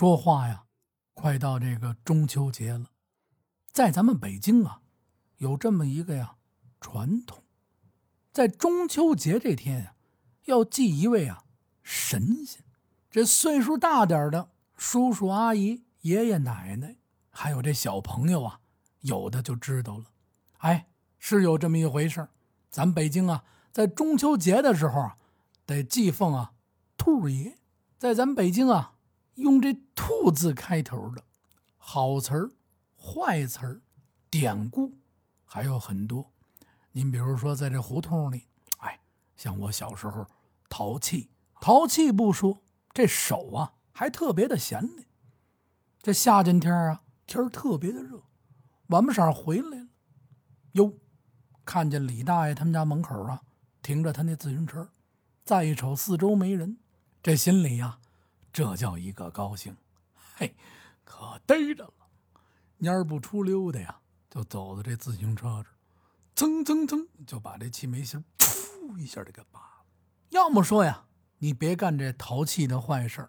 说话呀，快到这个中秋节了，在咱们北京啊，有这么一个呀传统，在中秋节这天呀，要祭一位啊神仙。这岁数大点的叔叔阿姨、爷爷奶奶，还有这小朋友啊，有的就知道了。哎，是有这么一回事咱北京啊，在中秋节的时候啊，得祭奉啊兔爷。在咱北京啊。用这“兔”字开头的好词儿、坏词儿、典故还有很多。您比如说，在这胡同里，哎，像我小时候淘气，淘气不说，这手啊还特别的闲呢。这夏天天啊，天特别的热，晚不晌回来了，哟，看见李大爷他们家门口啊停着他那自行车，再一瞅四周没人，这心里呀。这叫一个高兴，嘿，可逮着了，蔫不出溜的呀，就走到这自行车这，噌噌噌就把这气门芯噗一下就给拔了。要么说呀，你别干这淘气的坏事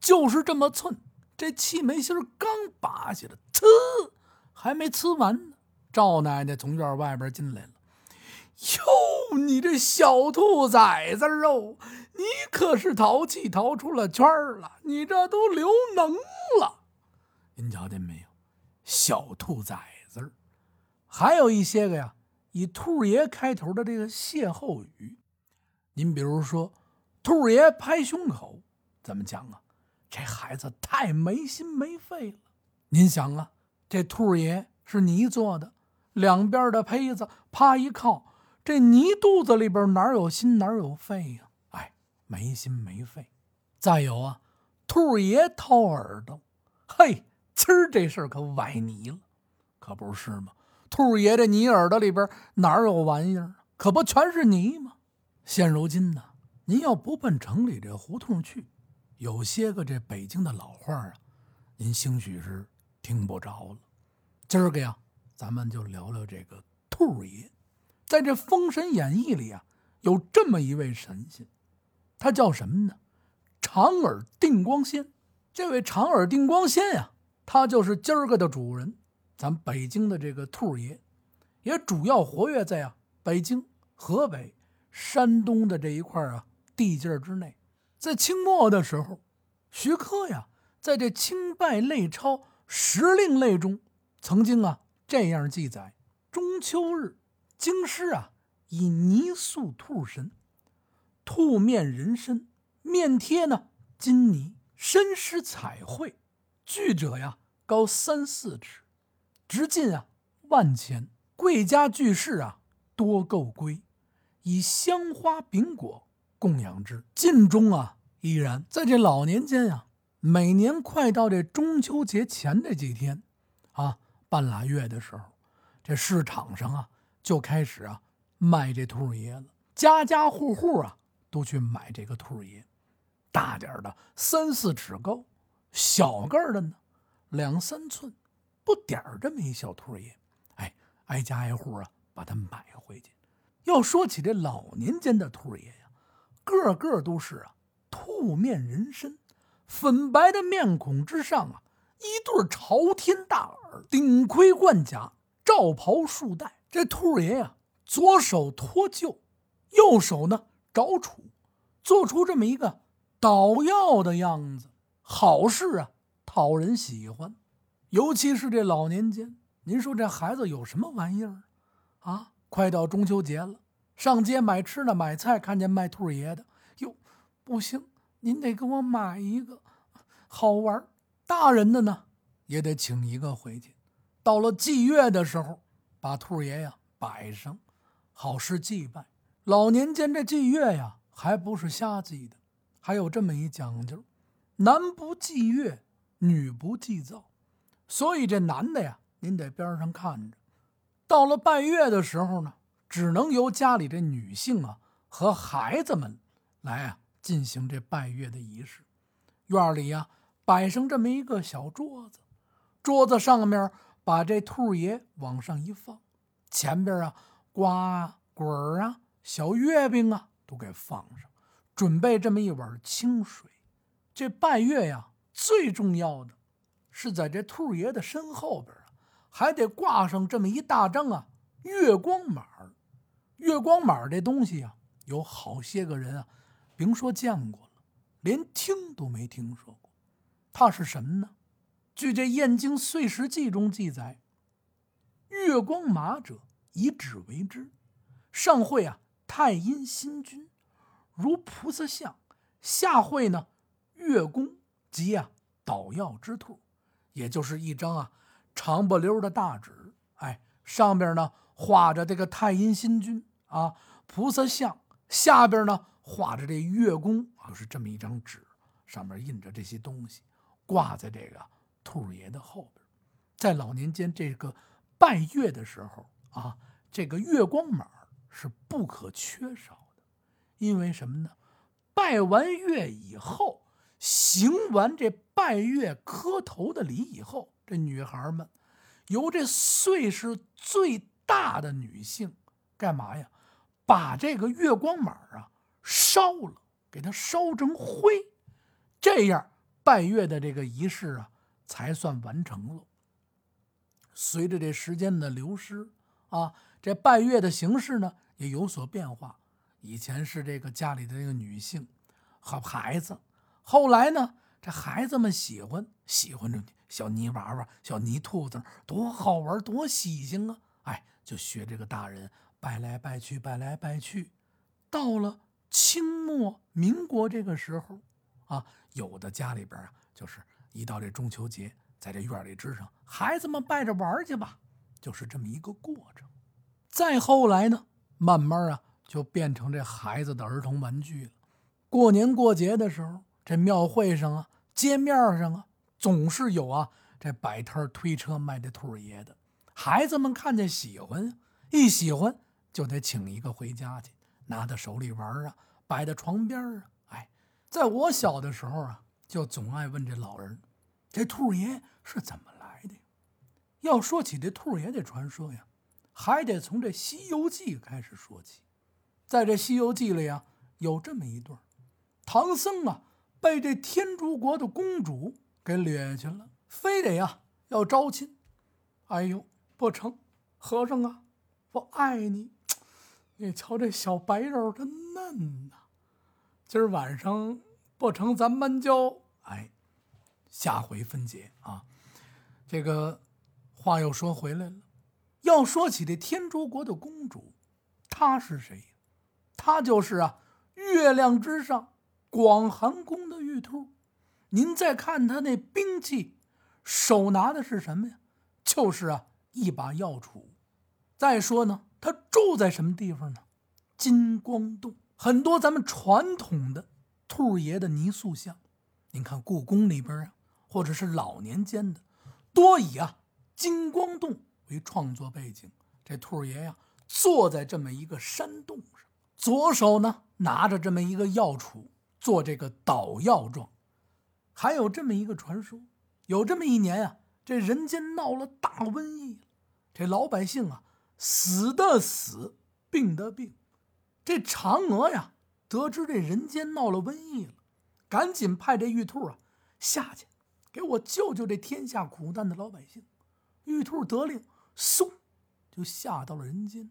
就是这么寸，这气门芯刚拔下来，呲，还没呲完呢，赵奶奶从院外边进来了。哟，你这小兔崽子哦，你可是淘气淘出了圈了，你这都留能了。您瞧见没有？小兔崽子还有一些个呀，以兔爷开头的这个歇后语。您比如说，兔爷拍胸口，怎么讲啊？这孩子太没心没肺了。您想啊，这兔爷是泥做的，两边的胚子啪一靠。这泥肚子里边哪有心哪有肺呀？哎，没心没肺。再有啊，兔爷掏耳朵，嘿，今儿这事儿可崴泥了，可不是吗？兔爷这泥耳朵里边哪有玩意儿？可不全是泥吗？现如今呢，您要不奔城里这胡同去，有些个这北京的老话啊，您兴许是听不着了。今儿个呀，咱们就聊聊这个兔爷。在这《封神演义》里啊，有这么一位神仙，他叫什么呢？长耳定光仙。这位长耳定光仙呀，他就是今儿个的主人，咱北京的这个兔爷，也主要活跃在啊北京、河北、山东的这一块啊地界之内。在清末的时候，徐克呀，在这《清拜类钞时令类》中，曾经啊这样记载：中秋日。京师啊，以泥塑兔神，兔面人身，面贴呢金泥，身施彩绘，具者呀高三四尺，直径啊万钱。贵家巨士啊多购归，以香花饼果供养之。晋中啊依然在这老年间呀，每年快到这中秋节前这几天，啊半拉月的时候，这市场上啊。就开始啊，卖这兔爷了，家家户户啊都去买这个兔爷，大点的三四尺高，小个的呢两三寸，不点儿这么一小兔爷，哎，挨家挨户啊把它买回去。要说起这老年间的兔爷呀，个个都是啊兔面人身，粉白的面孔之上啊一对朝天大耳，顶盔贯甲，罩袍束带。这兔爷呀，左手托臼，右手呢找杵，做出这么一个捣药的样子，好事啊，讨人喜欢。尤其是这老年间，您说这孩子有什么玩意儿啊？快到中秋节了，上街买吃的买菜，看见卖兔爷的，哟，不行，您得给我买一个，好玩。大人的呢，也得请一个回去。到了祭月的时候。把兔爷呀摆上，好事祭拜。老年间这祭月呀，还不是瞎祭的，还有这么一讲究：男不祭月，女不祭灶。所以这男的呀，您在边上看着。到了拜月的时候呢，只能由家里这女性啊和孩子们来啊进行这拜月的仪式。院里呀摆上这么一个小桌子，桌子上面。把这兔爷往上一放，前边啊瓜啊滚儿啊小月饼啊都给放上，准备这么一碗清水。这拜月呀，最重要的是在这兔爷的身后边啊，还得挂上这么一大张啊月光码月光码这东西啊，有好些个人啊，甭说见过了，连听都没听说过。它是什么呢？据这《燕京岁时记》中记载，月光马者，以纸为之，上绘啊太阴星君，如菩萨像；下绘呢月宫即啊捣药之兔，也就是一张啊长不溜的大纸，哎，上边呢画着这个太阴星君啊菩萨像，下边呢画着这月宫，就是这么一张纸，上面印着这些东西。挂在这个兔爷的后边，在老年间这个拜月的时候啊，这个月光码是不可缺少的。因为什么呢？拜完月以后，行完这拜月磕头的礼以后，这女孩们由这岁数最大的女性干嘛呀？把这个月光码啊烧了，给它烧成灰，这样。拜月的这个仪式啊，才算完成了。随着这时间的流失啊，这拜月的形式呢也有所变化。以前是这个家里的这个女性和孩子，后来呢，这孩子们喜欢喜欢这小泥娃娃、小泥兔子，多好玩，多喜庆啊！哎，就学这个大人拜来拜去，拜来拜去。到了清末民国这个时候。啊，有的家里边啊，就是一到这中秋节，在这院里支上，孩子们拜着玩去吧，就是这么一个过程。再后来呢，慢慢啊，就变成这孩子的儿童玩具了。过年过节的时候，这庙会上啊，街面上啊，总是有啊，这摆摊推车卖这兔爷的。孩子们看见喜欢，一喜欢就得请一个回家去，拿在手里玩啊，摆在床边啊。哎在我小的时候啊，就总爱问这老人：“这兔爷是怎么来的？”要说起这兔爷的传说呀，还得从这《西游记》开始说起。在这《西游记》里啊，有这么一段：唐僧啊，被这天竺国的公主给掠去了，非得呀要招亲。哎呦，不成，和尚啊，我爱你！你瞧这小白肉真嫩呐。今儿晚上不成，咱们就哎，下回分解啊。这个话又说回来了，要说起这天竺国的公主，她是谁？她就是啊，月亮之上广寒宫的玉兔。您再看她那兵器，手拿的是什么呀？就是啊，一把药杵。再说呢，她住在什么地方呢？金光洞。很多咱们传统的兔爷的泥塑像，您看故宫里边啊，或者是老年间的，多以啊金光洞为创作背景。这兔爷呀，坐在这么一个山洞上，左手呢拿着这么一个药杵，做这个捣药状。还有这么一个传说，有这么一年啊，这人间闹了大瘟疫，这老百姓啊，死的死，病的病。这嫦娥呀，得知这人间闹了瘟疫了，赶紧派这玉兔啊下去，给我救救这天下苦难的老百姓。玉兔得令，嗖，就下到了人间。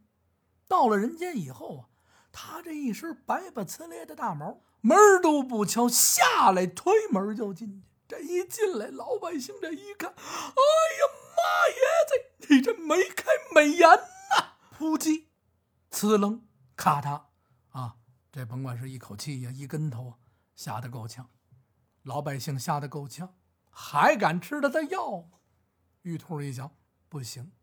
到了人间以后啊，他这一身白不呲咧的大毛，门都不敲，下来推门就进去。这一进来，老百姓这一看，哎呀妈耶，这你这没开美颜呐！扑叽，呲楞。咔嗒，啊，这甭管是一口气呀，一跟头，吓得够呛。老百姓吓得够呛，还敢吃他的药？玉兔一想，不行，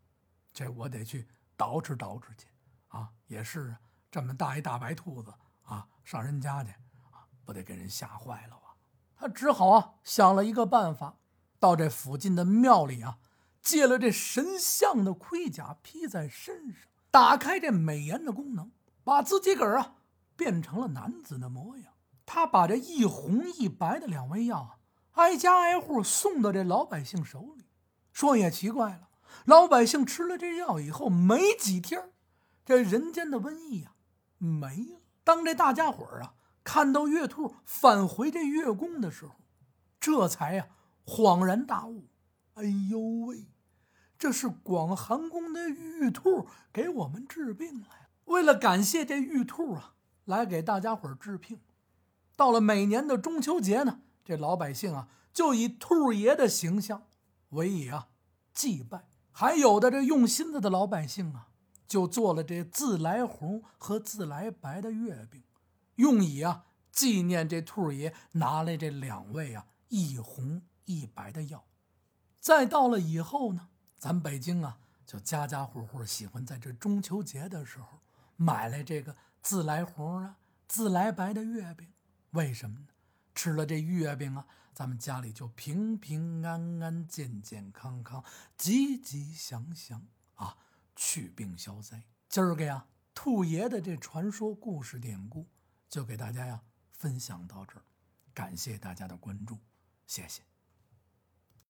这我得去捯饬捯饬去。啊，也是啊，这么大一大白兔子啊，上人家去，啊，不得给人吓坏了啊。他只好啊，想了一个办法，到这附近的庙里啊，借了这神像的盔甲披在身上，打开这美颜的功能。把自己个儿啊变成了男子的模样，他把这一红一白的两味药啊，挨家挨户送到这老百姓手里。说也奇怪了，老百姓吃了这药以后，没几天，这人间的瘟疫呀没了。当这大家伙啊看到月兔返回这月宫的时候，这才呀恍然大悟，哎呦喂，这是广寒宫的玉兔给我们治病来了。为了感谢这玉兔啊，来给大家伙治病。到了每年的中秋节呢，这老百姓啊就以兔爷的形象为以啊祭拜。还有的这用心的的老百姓啊，就做了这自来红和自来白的月饼，用以啊纪念这兔爷拿来这两味啊一红一白的药。再到了以后呢，咱北京啊就家家户户喜欢在这中秋节的时候买来这个自来红啊、自来白的月饼。为什么呢？吃了这月饼啊。咱们家里就平平安安、健健康康、吉吉祥祥啊，去病消灾。今儿个呀，兔爷的这传说故事典故就给大家呀分享到这儿，感谢大家的关注，谢谢。